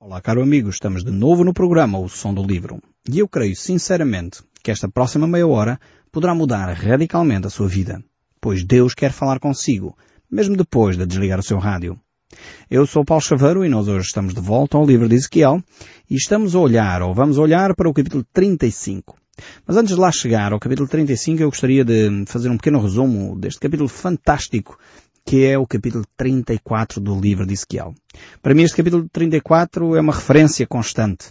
Olá, caro amigo, estamos de novo no programa O Som do Livro. E eu creio sinceramente que esta próxima meia hora poderá mudar radicalmente a sua vida, pois Deus quer falar consigo, mesmo depois de desligar o seu rádio. Eu sou Paulo Chaveiro e nós hoje estamos de volta ao livro de Ezequiel e estamos a olhar, ou vamos olhar para o capítulo 35. Mas antes de lá chegar ao capítulo 35, eu gostaria de fazer um pequeno resumo deste capítulo fantástico que é o capítulo 34 do livro de Ezequiel. Para mim este capítulo 34 é uma referência constante.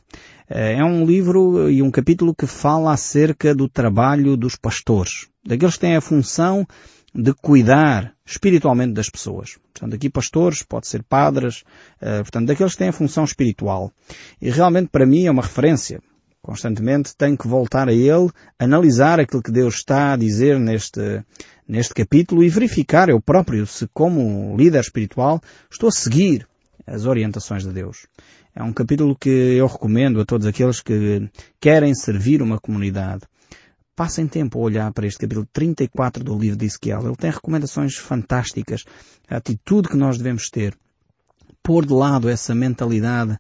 Eh, é um livro e um capítulo que fala acerca do trabalho dos pastores, daqueles que têm a função de cuidar espiritualmente das pessoas. Portanto, aqui pastores, pode ser padres, eh, portanto, daqueles que têm a função espiritual. E realmente para mim é uma referência. Constantemente tenho que voltar a ele, analisar aquilo que Deus está a dizer neste, neste capítulo e verificar eu próprio se como líder espiritual estou a seguir as orientações de Deus. É um capítulo que eu recomendo a todos aqueles que querem servir uma comunidade. Passem tempo a olhar para este capítulo 34 do livro de Ezequiel. Ele tem recomendações fantásticas, a atitude que nós devemos ter. Pôr de lado essa mentalidade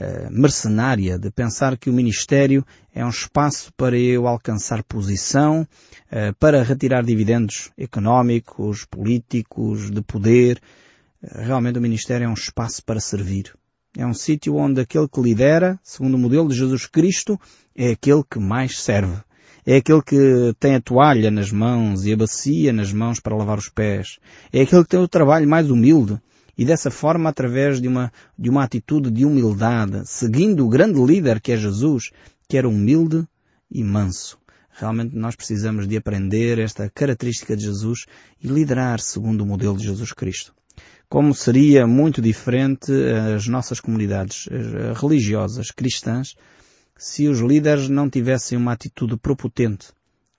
eh, mercenária de pensar que o ministério é um espaço para eu alcançar posição, uh, para retirar dividendos económicos, políticos, de poder. Uh, realmente o ministério é um espaço para servir. É um sítio onde aquele que lidera, segundo o modelo de Jesus Cristo, é aquele que mais serve. É aquele que tem a toalha nas mãos e a bacia nas mãos para lavar os pés. É aquele que tem o trabalho mais humilde e dessa forma, através de uma, de uma atitude de humildade, seguindo o grande líder que é Jesus, que era humilde e manso. Realmente nós precisamos de aprender esta característica de Jesus e liderar segundo o modelo de Jesus Cristo. Como seria muito diferente as nossas comunidades religiosas cristãs se os líderes não tivessem uma atitude propotente,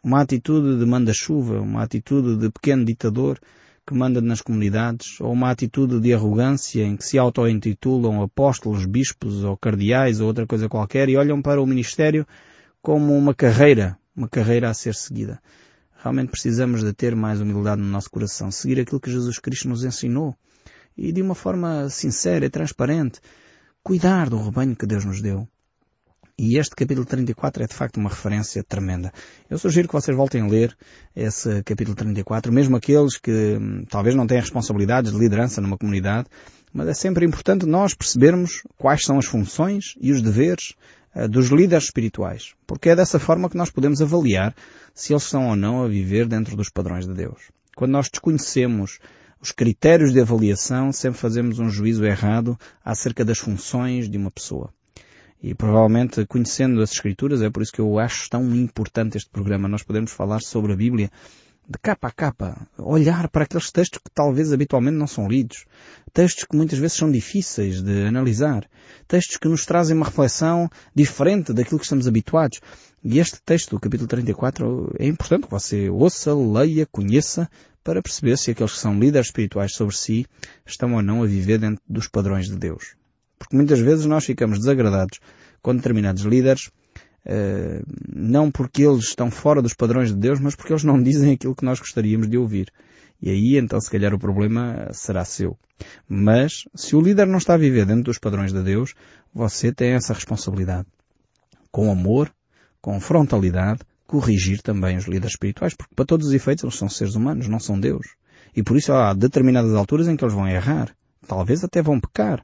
uma atitude de manda-chuva, uma atitude de pequeno ditador, que manda nas comunidades, ou uma atitude de arrogância em que se auto-intitulam apóstolos, bispos ou cardeais ou outra coisa qualquer e olham para o ministério como uma carreira, uma carreira a ser seguida. Realmente precisamos de ter mais humildade no nosso coração, seguir aquilo que Jesus Cristo nos ensinou e de uma forma sincera e transparente, cuidar do rebanho que Deus nos deu. E este capítulo 34 é de facto uma referência tremenda. Eu sugiro que vocês voltem a ler esse capítulo 34, mesmo aqueles que hum, talvez não tenham responsabilidades de liderança numa comunidade, mas é sempre importante nós percebermos quais são as funções e os deveres uh, dos líderes espirituais, porque é dessa forma que nós podemos avaliar se eles estão ou não a viver dentro dos padrões de Deus. Quando nós desconhecemos os critérios de avaliação, sempre fazemos um juízo errado acerca das funções de uma pessoa. E provavelmente conhecendo as Escrituras, é por isso que eu acho tão importante este programa. Nós podemos falar sobre a Bíblia de capa a capa, olhar para aqueles textos que talvez habitualmente não são lidos, textos que muitas vezes são difíceis de analisar, textos que nos trazem uma reflexão diferente daquilo que estamos habituados. E este texto do capítulo 34 é importante que você ouça, leia, conheça, para perceber se aqueles que são líderes espirituais sobre si estão ou não a viver dentro dos padrões de Deus. Porque muitas vezes nós ficamos desagradados com determinados líderes, uh, não porque eles estão fora dos padrões de Deus, mas porque eles não dizem aquilo que nós gostaríamos de ouvir. E aí então se calhar o problema será seu. Mas se o líder não está a viver dentro dos padrões de Deus, você tem essa responsabilidade. Com amor, com frontalidade, corrigir também os líderes espirituais, porque para todos os efeitos eles são seres humanos, não são Deus. E por isso há determinadas alturas em que eles vão errar. Talvez até vão pecar.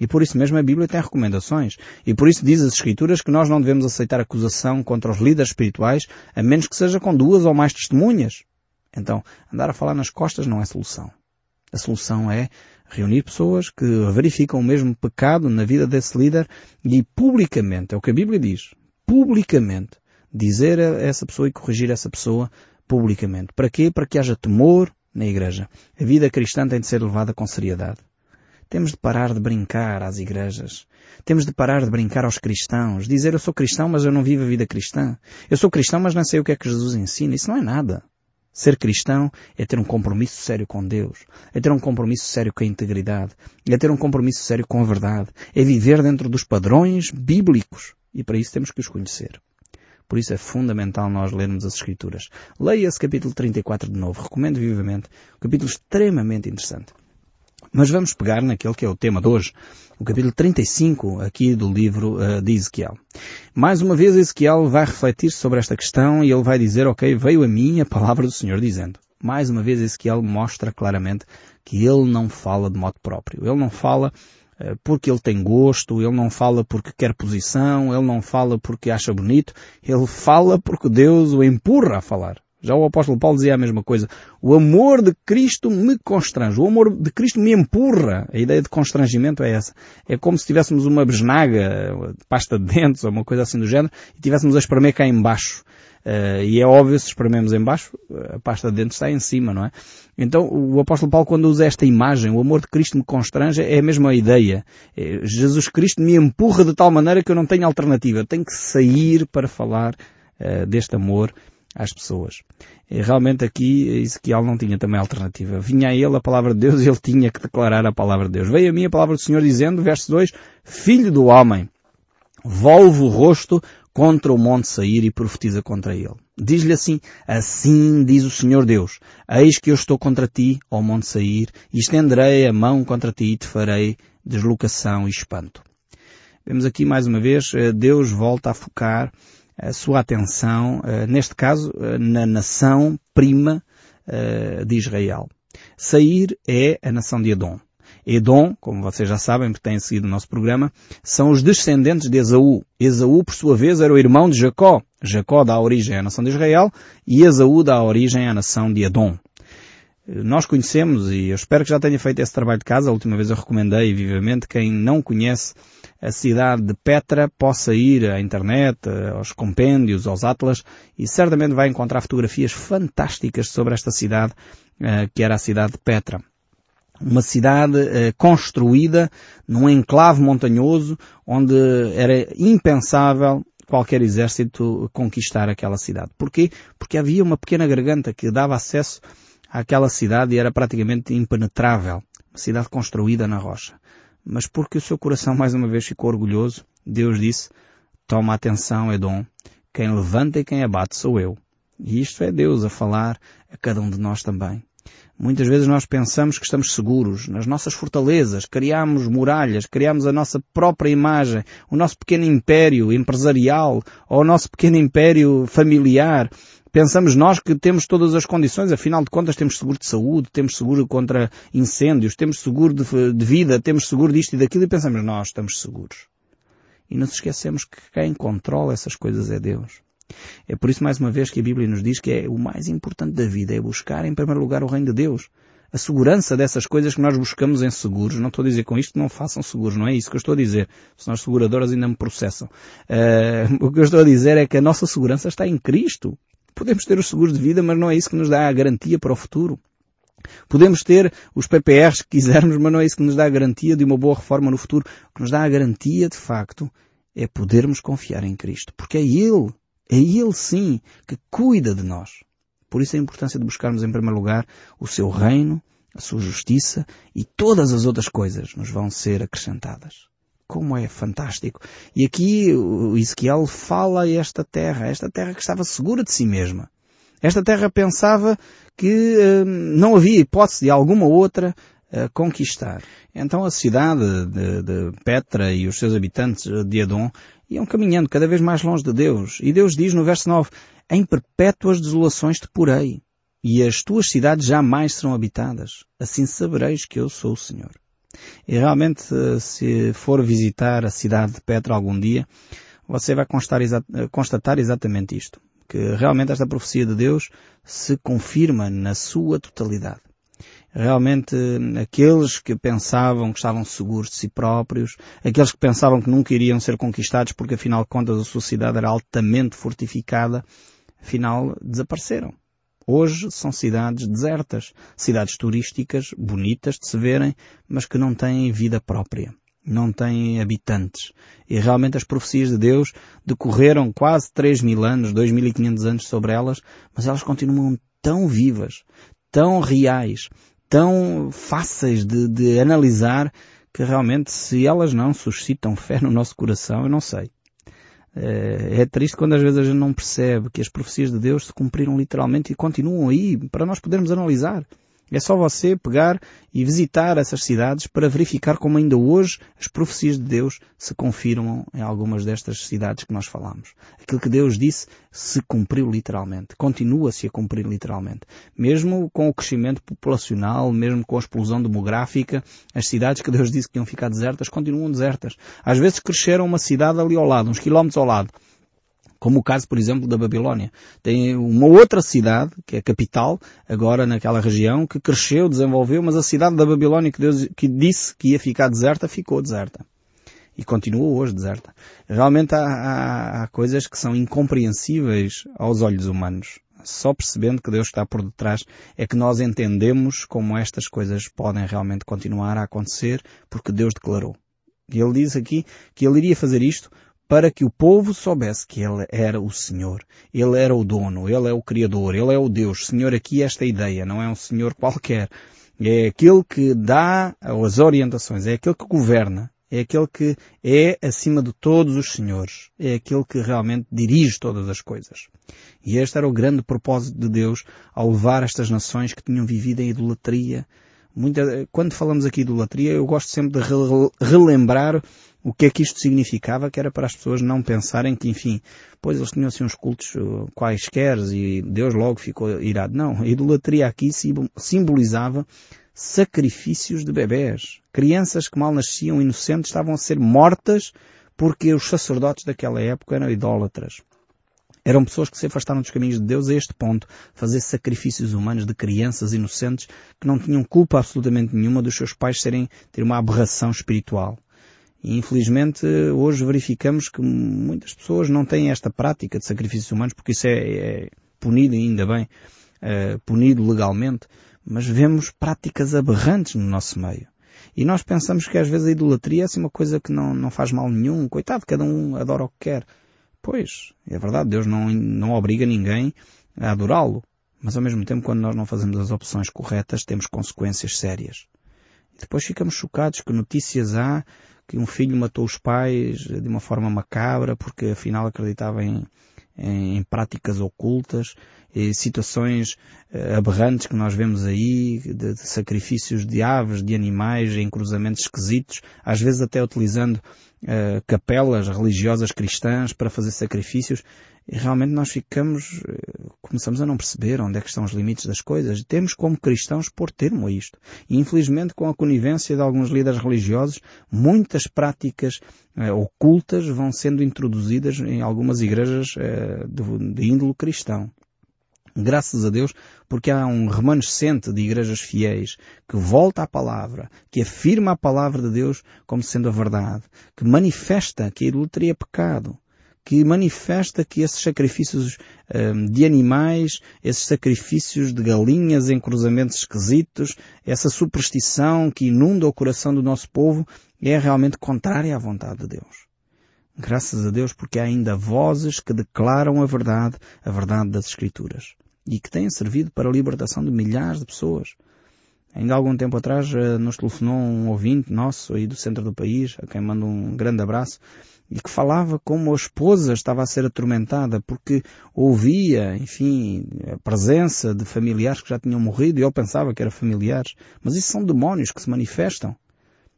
E por isso mesmo a Bíblia tem recomendações. E por isso diz as Escrituras que nós não devemos aceitar acusação contra os líderes espirituais, a menos que seja com duas ou mais testemunhas. Então, andar a falar nas costas não é solução. A solução é reunir pessoas que verificam o mesmo pecado na vida desse líder e publicamente, é o que a Bíblia diz, publicamente, dizer a essa pessoa e corrigir essa pessoa publicamente. Para quê? Para que haja temor na igreja. A vida cristã tem de ser levada com seriedade. Temos de parar de brincar às igrejas. Temos de parar de brincar aos cristãos. Dizer eu sou cristão, mas eu não vivo a vida cristã. Eu sou cristão, mas não sei o que é que Jesus ensina. Isso não é nada. Ser cristão é ter um compromisso sério com Deus, é ter um compromisso sério com a integridade, é ter um compromisso sério com a verdade, é viver dentro dos padrões bíblicos. E para isso temos que os conhecer. Por isso é fundamental nós lermos as Escrituras. Leia esse capítulo 34 de novo. Recomendo vivamente. Um capítulo extremamente interessante. Mas vamos pegar naquele que é o tema de hoje, o capítulo 35 aqui do livro uh, de Ezequiel. Mais uma vez Ezequiel vai refletir sobre esta questão e ele vai dizer, ok, veio a mim a palavra do Senhor dizendo. Mais uma vez Ezequiel mostra claramente que ele não fala de modo próprio. Ele não fala uh, porque ele tem gosto, ele não fala porque quer posição, ele não fala porque acha bonito, ele fala porque Deus o empurra a falar. Já o apóstolo Paulo dizia a mesma coisa. O amor de Cristo me constrange. O amor de Cristo me empurra. A ideia de constrangimento é essa. É como se tivéssemos uma besnaga, pasta de dentes ou uma coisa assim do género e tivéssemos a espremer cá embaixo. Uh, e é óbvio, se esprememos embaixo, a pasta de dentes está em cima, não é? Então, o apóstolo Paulo, quando usa esta imagem, o amor de Cristo me constrange, é a mesma ideia. É, Jesus Cristo me empurra de tal maneira que eu não tenho alternativa. Eu tenho que sair para falar uh, deste amor às pessoas. E realmente aqui Ezequiel não tinha também alternativa. Vinha a ele a palavra de Deus e ele tinha que declarar a palavra de Deus. Veio a mim a palavra do Senhor dizendo, verso 2, Filho do homem, volve o rosto contra o monte sair e profetiza contra ele. Diz-lhe assim, assim diz o Senhor Deus, eis que eu estou contra ti, ó monte sair, e estenderei a mão contra ti e te farei deslocação e espanto. Vemos aqui mais uma vez, eh, Deus volta a focar a sua atenção, eh, neste caso, eh, na nação prima eh, de Israel. Sair é a nação de Edom. Edom, como vocês já sabem, porque têm seguido o nosso programa, são os descendentes de Esaú. Esaú, por sua vez, era o irmão de Jacó. Jacó dá origem à nação de Israel e Esaú dá origem à nação de Edom. Nós conhecemos, e eu espero que já tenha feito esse trabalho de casa, a última vez eu recomendei vivamente, quem não conhece a cidade de Petra possa ir à internet, aos compêndios, aos atlas, e certamente vai encontrar fotografias fantásticas sobre esta cidade, eh, que era a cidade de Petra. Uma cidade eh, construída num enclave montanhoso, onde era impensável qualquer exército conquistar aquela cidade. Porquê? Porque havia uma pequena garganta que dava acesso àquela cidade era praticamente impenetrável. Uma cidade construída na rocha mas porque o seu coração mais uma vez ficou orgulhoso, Deus disse, toma atenção, Edom, quem levanta e quem abate sou eu. E isto é Deus a falar a cada um de nós também. Muitas vezes nós pensamos que estamos seguros nas nossas fortalezas, criamos muralhas, criamos a nossa própria imagem, o nosso pequeno império empresarial ou o nosso pequeno império familiar Pensamos nós que temos todas as condições, afinal de contas temos seguro de saúde, temos seguro contra incêndios, temos seguro de, de vida, temos seguro disto e daquilo e pensamos nós estamos seguros. E não nos esquecemos que quem controla essas coisas é Deus. É por isso mais uma vez que a Bíblia nos diz que é o mais importante da vida, é buscar em primeiro lugar o reino de Deus. A segurança dessas coisas que nós buscamos em seguros. Não estou a dizer com isto que não façam seguros, não é isso que eu estou a dizer. Senão as seguradoras ainda me processam. Uh, o que eu estou a dizer é que a nossa segurança está em Cristo. Podemos ter os seguros de vida, mas não é isso que nos dá a garantia para o futuro. Podemos ter os PPRs que quisermos, mas não é isso que nos dá a garantia de uma boa reforma no futuro. O que nos dá a garantia, de facto, é podermos confiar em Cristo. Porque é Ele, é Ele sim, que cuida de nós. Por isso a importância de buscarmos em primeiro lugar o seu reino, a sua justiça e todas as outras coisas nos vão ser acrescentadas. Como é fantástico. E aqui o Ezequiel fala a esta terra, esta terra que estava segura de si mesma. Esta terra pensava que uh, não havia hipótese de alguma outra uh, conquistar. Então a cidade de, de, Petra e os seus habitantes de Edom iam caminhando cada vez mais longe de Deus. E Deus diz no verso 9, em perpétuas desolações te porei, e as tuas cidades jamais serão habitadas. Assim sabereis que eu sou o Senhor. E realmente, se for visitar a cidade de Petra algum dia, você vai constatar exatamente isto. Que realmente esta profecia de Deus se confirma na sua totalidade. Realmente, aqueles que pensavam que estavam seguros de si próprios, aqueles que pensavam que nunca iriam ser conquistados porque afinal de contas a sua cidade era altamente fortificada, afinal desapareceram. Hoje são cidades desertas, cidades turísticas, bonitas de se verem, mas que não têm vida própria, não têm habitantes. E realmente as profecias de Deus decorreram quase 3 mil anos, 2.500 anos sobre elas, mas elas continuam tão vivas, tão reais, tão fáceis de, de analisar, que realmente se elas não suscitam fé no nosso coração, eu não sei. É triste quando às vezes a gente não percebe que as profecias de Deus se cumpriram literalmente e continuam aí para nós podermos analisar. É só você pegar e visitar essas cidades para verificar como ainda hoje as profecias de Deus se confirmam em algumas destas cidades que nós falamos. Aquilo que Deus disse se cumpriu literalmente. Continua-se a cumprir literalmente. Mesmo com o crescimento populacional, mesmo com a explosão demográfica, as cidades que Deus disse que iam ficar desertas continuam desertas. Às vezes cresceram uma cidade ali ao lado, uns quilómetros ao lado como o caso, por exemplo, da Babilónia. Tem uma outra cidade, que é a capital, agora naquela região, que cresceu, desenvolveu, mas a cidade da Babilónia que Deus que disse que ia ficar deserta, ficou deserta. E continua hoje deserta. Realmente há, há, há coisas que são incompreensíveis aos olhos humanos. Só percebendo que Deus está por detrás é que nós entendemos como estas coisas podem realmente continuar a acontecer porque Deus declarou. E ele diz aqui que ele iria fazer isto para que o povo soubesse que Ele era o Senhor. Ele era o dono, Ele é o Criador, Ele é o Deus. Senhor aqui esta ideia, não é um Senhor qualquer. É aquele que dá as orientações, é aquele que governa, é aquele que é acima de todos os senhores, é aquele que realmente dirige todas as coisas. E este era o grande propósito de Deus ao levar estas nações que tinham vivido em idolatria. Muita, quando falamos aqui de idolatria, eu gosto sempre de relembrar o que é que isto significava, que era para as pessoas não pensarem que, enfim, pois eles tinham assim uns cultos uh, quaisquer e Deus logo ficou irado. Não, a idolatria aqui simbolizava sacrifícios de bebés. Crianças que mal nasciam inocentes estavam a ser mortas porque os sacerdotes daquela época eram idólatras. Eram pessoas que se afastaram dos caminhos de Deus a este ponto, fazer sacrifícios humanos de crianças inocentes que não tinham culpa absolutamente nenhuma dos seus pais serem, ter uma aberração espiritual. E infelizmente hoje verificamos que muitas pessoas não têm esta prática de sacrifícios humanos porque isso é, é punido ainda bem, é, punido legalmente, mas vemos práticas aberrantes no nosso meio. E nós pensamos que às vezes a idolatria é assim uma coisa que não, não faz mal nenhum, coitado, cada um adora o que quer. Pois, é verdade, Deus não, não obriga ninguém a adorá-lo. Mas ao mesmo tempo, quando nós não fazemos as opções corretas, temos consequências sérias. E depois ficamos chocados que notícias há que um filho matou os pais de uma forma macabra porque afinal acreditava em, em práticas ocultas, situações uh, aberrantes que nós vemos aí, de, de, sacrifícios de aves, de animais, em cruzamentos esquisitos, às vezes até utilizando uh, capelas religiosas cristãs para fazer sacrifícios. E realmente nós ficamos, eh, começamos a não perceber onde é que estão os limites das coisas. Temos como cristãos pôr termo a isto. E infelizmente com a conivência de alguns líderes religiosos, muitas práticas eh, ocultas vão sendo introduzidas em algumas igrejas eh, de, de índolo cristão. Graças a Deus, porque há um remanescente de igrejas fiéis que volta à palavra, que afirma a palavra de Deus como sendo a verdade, que manifesta que a idolatria é pecado, que manifesta que esses sacrifícios um, de animais, esses sacrifícios de galinhas em cruzamentos esquisitos, essa superstição que inunda o coração do nosso povo é realmente contrária à vontade de Deus. Graças a Deus porque há ainda vozes que declaram a verdade, a verdade das Escrituras. E que têm servido para a libertação de milhares de pessoas. Ainda há algum tempo atrás eh, nos telefonou um ouvinte nosso aí do centro do país, a quem mando um grande abraço, e que falava como a esposa estava a ser atormentada porque ouvia, enfim, a presença de familiares que já tinham morrido e eu pensava que eram familiares. Mas isso são demónios que se manifestam.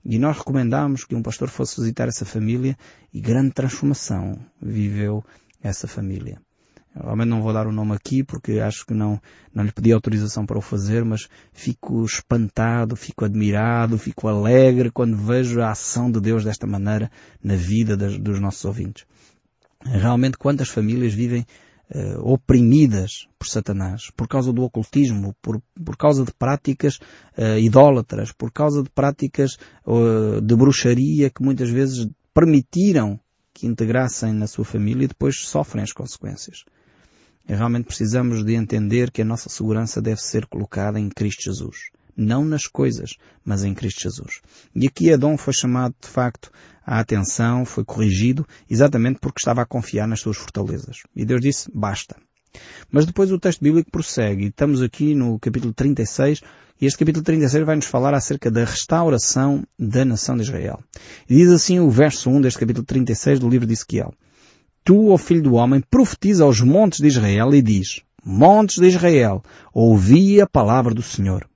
E nós recomendámos que um pastor fosse visitar essa família e grande transformação viveu essa família. Realmente não vou dar o nome aqui porque acho que não, não lhe pedi autorização para o fazer, mas fico espantado, fico admirado, fico alegre quando vejo a ação de Deus desta maneira na vida das, dos nossos ouvintes. Realmente quantas famílias vivem uh, oprimidas por Satanás, por causa do ocultismo, por, por causa de práticas uh, idólatras, por causa de práticas uh, de bruxaria que muitas vezes permitiram que integrassem na sua família e depois sofrem as consequências. E realmente precisamos de entender que a nossa segurança deve ser colocada em Cristo Jesus. Não nas coisas, mas em Cristo Jesus. E aqui Adão foi chamado de facto à atenção, foi corrigido, exatamente porque estava a confiar nas suas fortalezas. E Deus disse, basta. Mas depois o texto bíblico prossegue, e estamos aqui no capítulo 36, e este capítulo 36 vai nos falar acerca da restauração da nação de Israel. E diz assim o verso 1 deste capítulo 36 do livro de Ezequiel. Tu, ó filho do homem, profetiza aos montes de Israel e diz, Montes de Israel, ouvi a palavra do Senhor.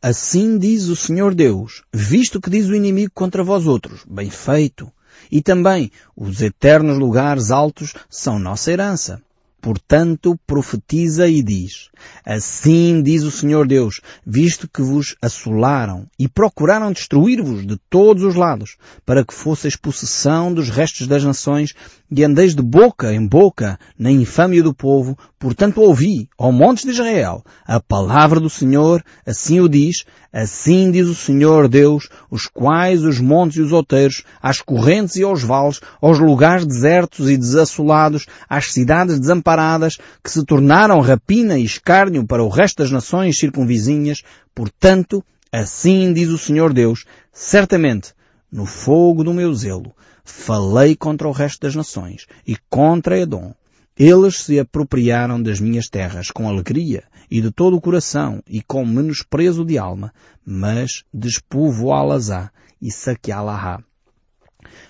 Assim diz o Senhor Deus, visto que diz o inimigo contra vós outros, bem feito. E também, os eternos lugares altos são nossa herança. Portanto, profetiza e diz, Assim diz o Senhor Deus, visto que vos assolaram e procuraram destruir-vos de todos os lados, para que fosseis possessão dos restos das nações e andeis de boca em boca na infâmia do povo, portanto ouvi, ó montes de Israel, a palavra do Senhor, assim o diz, assim diz o Senhor Deus, os quais os montes e os outeiros, às correntes e aos vales, aos lugares desertos e desassolados, às cidades desamparadas, que se tornaram rapina e escárnio para o resto das nações circunvizinhas, portanto, assim diz o Senhor Deus, certamente, no fogo do meu zelo, falei contra o resto das nações e contra Edom. Eles se apropriaram das minhas terras com alegria e de todo o coração e com menosprezo de alma, mas despovoá-las-á e saqueá-la-á.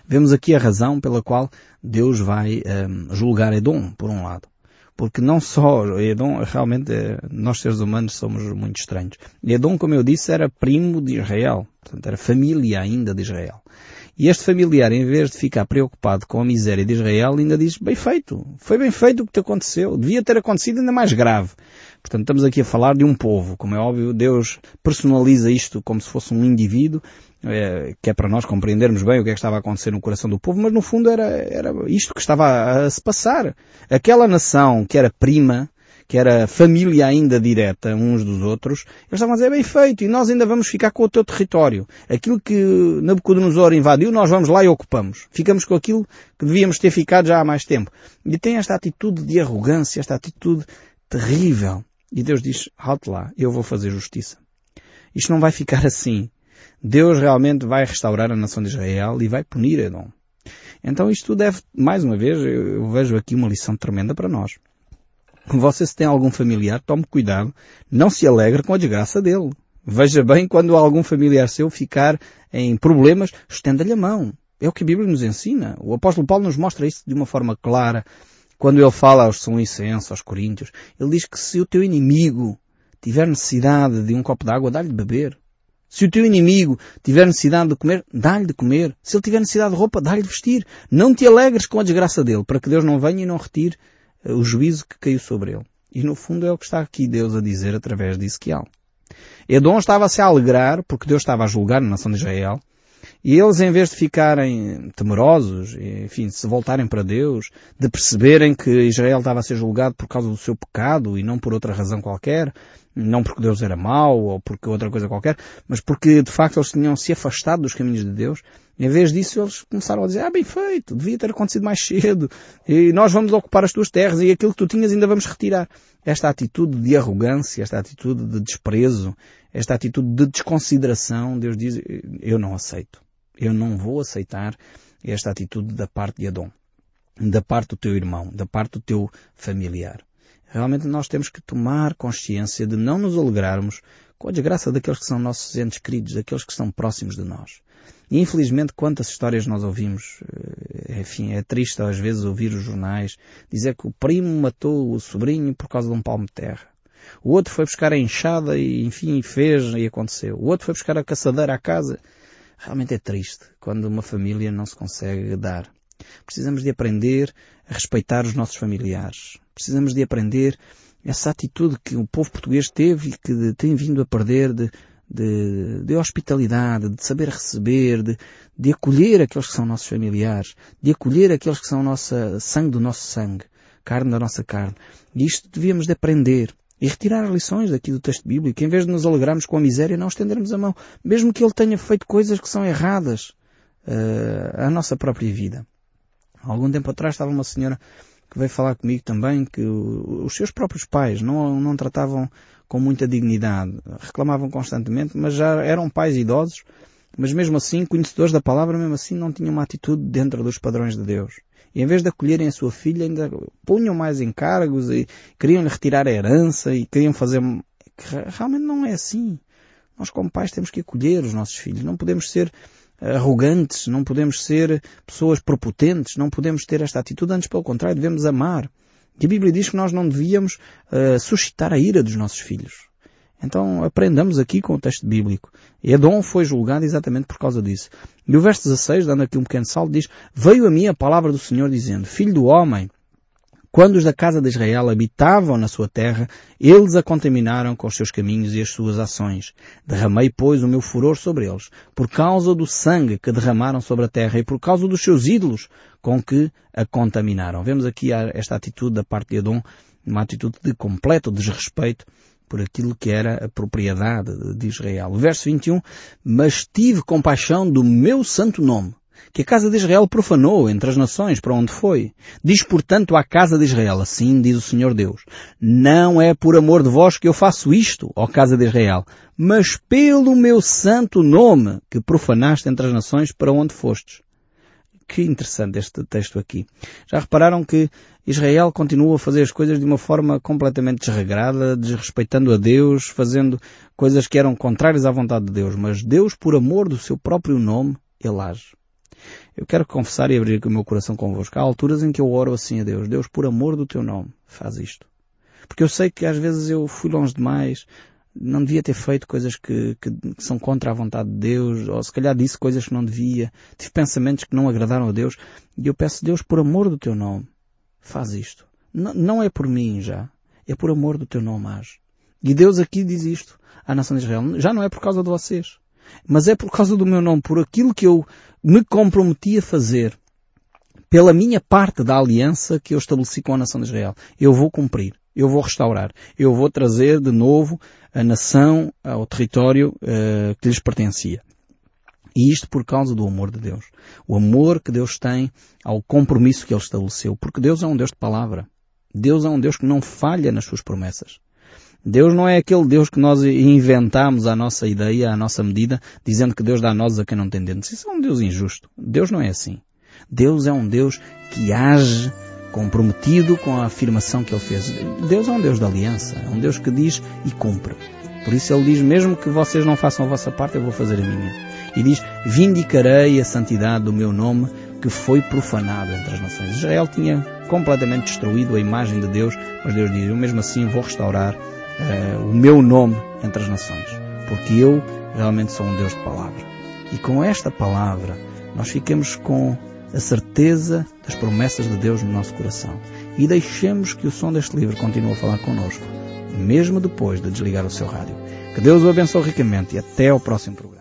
Vemos aqui a razão pela qual Deus vai um, julgar Edom, por um lado. Porque não só Edom, realmente eh, nós seres humanos somos muito estranhos. Edom, como eu disse, era primo de Israel. Portanto, era família ainda de Israel. E este familiar, em vez de ficar preocupado com a miséria de Israel, ainda diz, bem feito, foi bem feito o que te aconteceu, devia ter acontecido ainda mais grave. Portanto, estamos aqui a falar de um povo. Como é óbvio, Deus personaliza isto como se fosse um indivíduo, é, que é para nós compreendermos bem o que é que estava a acontecer no coração do povo, mas no fundo era, era isto que estava a, a se passar. Aquela nação que era prima, que era família ainda direta uns dos outros, eles estavam a dizer, bem feito, e nós ainda vamos ficar com o teu território. Aquilo que Nabucodonosor invadiu, nós vamos lá e ocupamos. Ficamos com aquilo que devíamos ter ficado já há mais tempo. E tem esta atitude de arrogância, esta atitude terrível. E Deus diz, halte lá, eu vou fazer justiça. Isto não vai ficar assim. Deus realmente vai restaurar a nação de Israel e vai punir Edom. Então isto deve, mais uma vez, eu vejo aqui uma lição tremenda para nós. Você se tem algum familiar, tome cuidado, não se alegre com a desgraça dele. Veja bem quando algum familiar seu ficar em problemas, estenda-lhe a mão. É o que a Bíblia nos ensina. O apóstolo Paulo nos mostra isso de uma forma clara. Quando ele fala aos São Licenço, aos Coríntios, ele diz que se o teu inimigo tiver necessidade de um copo de água, dá-lhe de beber. Se o teu inimigo tiver necessidade de comer, dá-lhe de comer. Se ele tiver necessidade de roupa, dá-lhe de vestir. Não te alegres com a desgraça dele, para que Deus não venha e não retire o juízo que caiu sobre ele. E no fundo é o que está aqui Deus a dizer através de Ezequiel. Edom estava-se a alegrar porque Deus estava a julgar a nação de Israel e eles, em vez de ficarem temerosos, enfim, de se voltarem para Deus, de perceberem que Israel estava a ser julgado por causa do seu pecado e não por outra razão qualquer, não porque Deus era mau ou porque outra coisa qualquer, mas porque de facto eles tinham se afastado dos caminhos de Deus, em vez disso eles começaram a dizer, ah, bem feito, devia ter acontecido mais cedo, e nós vamos ocupar as tuas terras e aquilo que tu tinhas ainda vamos retirar. Esta atitude de arrogância, esta atitude de desprezo, esta atitude de desconsideração, Deus diz, eu não aceito. Eu não vou aceitar esta atitude da parte de Adão, da parte do teu irmão, da parte do teu familiar. Realmente nós temos que tomar consciência de não nos alegrarmos com a desgraça daqueles que são nossos entes queridos, daqueles que estão próximos de nós. Infelizmente quantas histórias nós ouvimos, eh, enfim, é triste às vezes ouvir os jornais dizer que o primo matou o sobrinho por causa de um palmo de terra. O outro foi buscar a enxada e, enfim, fez e aconteceu. O outro foi buscar a caçadeira à casa Realmente é triste quando uma família não se consegue dar. Precisamos de aprender a respeitar os nossos familiares. Precisamos de aprender essa atitude que o povo português teve e que tem vindo a perder de, de, de hospitalidade, de saber receber, de, de acolher aqueles que são nossos familiares, de acolher aqueles que são nossa sangue do nosso sangue, carne da nossa carne. E isto devíamos de aprender e retirar lições daqui do texto bíblico, em vez de nos alegrarmos com a miséria, não estendermos a mão, mesmo que ele tenha feito coisas que são erradas uh, à nossa própria vida. Há algum tempo atrás estava uma senhora que veio falar comigo também que os seus próprios pais não, não tratavam com muita dignidade, reclamavam constantemente, mas já eram pais idosos, mas mesmo assim, conhecedores da palavra, mesmo assim não tinham uma atitude dentro dos padrões de Deus. E em vez de acolherem a sua filha, ainda punham mais encargos e queriam lhe retirar a herança e queriam fazer... Realmente não é assim. Nós como pais temos que acolher os nossos filhos. Não podemos ser arrogantes, não podemos ser pessoas propotentes, não podemos ter esta atitude, antes pelo contrário, devemos amar. E a Bíblia diz que nós não devíamos uh, suscitar a ira dos nossos filhos. Então aprendamos aqui com o texto bíblico. Edom foi julgado exatamente por causa disso. E o verso 16, dando aqui um pequeno salto, diz, Veio a mim a palavra do Senhor dizendo, Filho do homem, quando os da casa de Israel habitavam na sua terra, eles a contaminaram com os seus caminhos e as suas ações. Derramei, pois, o meu furor sobre eles, por causa do sangue que derramaram sobre a terra e por causa dos seus ídolos com que a contaminaram. Vemos aqui esta atitude da parte de Edom, uma atitude de completo desrespeito por aquilo que era a propriedade de Israel. Verso 21, mas tive compaixão do meu santo nome, que a casa de Israel profanou entre as nações para onde foi. Diz, portanto, à casa de Israel, assim diz o Senhor Deus, não é por amor de vós que eu faço isto, ó casa de Israel, mas pelo meu santo nome que profanaste entre as nações para onde fostes. Que interessante este texto aqui. Já repararam que Israel continua a fazer as coisas de uma forma completamente desregrada, desrespeitando a Deus, fazendo coisas que eram contrárias à vontade de Deus, mas Deus, por amor do seu próprio nome, ele age. Eu quero confessar e abrir o meu coração convosco. Há alturas em que eu oro assim a Deus. Deus, por amor do teu nome, faz isto. Porque eu sei que às vezes eu fui longe demais, não devia ter feito coisas que, que, que, são contra a vontade de Deus, ou se calhar disse coisas que não devia, tive pensamentos que não agradaram a Deus, e eu peço Deus, por amor do teu nome, faz isto. N não é por mim já, é por amor do teu nome, age. E Deus aqui diz isto à nação de Israel, já não é por causa de vocês, mas é por causa do meu nome, por aquilo que eu me comprometi a fazer pela minha parte da aliança que eu estabeleci com a nação de Israel. Eu vou cumprir. Eu vou restaurar. Eu vou trazer de novo a nação ao território uh, que lhes pertencia. E isto por causa do amor de Deus. O amor que Deus tem ao compromisso que Ele estabeleceu. Porque Deus é um Deus de palavra. Deus é um Deus que não falha nas suas promessas. Deus não é aquele Deus que nós inventamos à nossa ideia, à nossa medida, dizendo que Deus dá a nós a quem não tem dentes. Isso é um Deus injusto. Deus não é assim. Deus é um Deus que age comprometido com a afirmação que Ele fez. Deus é um Deus de aliança. É um Deus que diz e cumpre. Por isso Ele diz, mesmo que vocês não façam a vossa parte, eu vou fazer a minha. E diz, vindicarei a santidade do meu nome que foi profanado entre as nações. Israel tinha completamente destruído a imagem de Deus, mas Deus diz, eu mesmo assim vou restaurar uh, o meu nome entre as nações, porque eu realmente sou um Deus de palavra. E com esta palavra nós ficamos com a certeza das promessas de Deus no nosso coração e deixemos que o som deste livro continue a falar connosco, mesmo depois de desligar o seu rádio. Que Deus o abençoe ricamente e até ao próximo programa.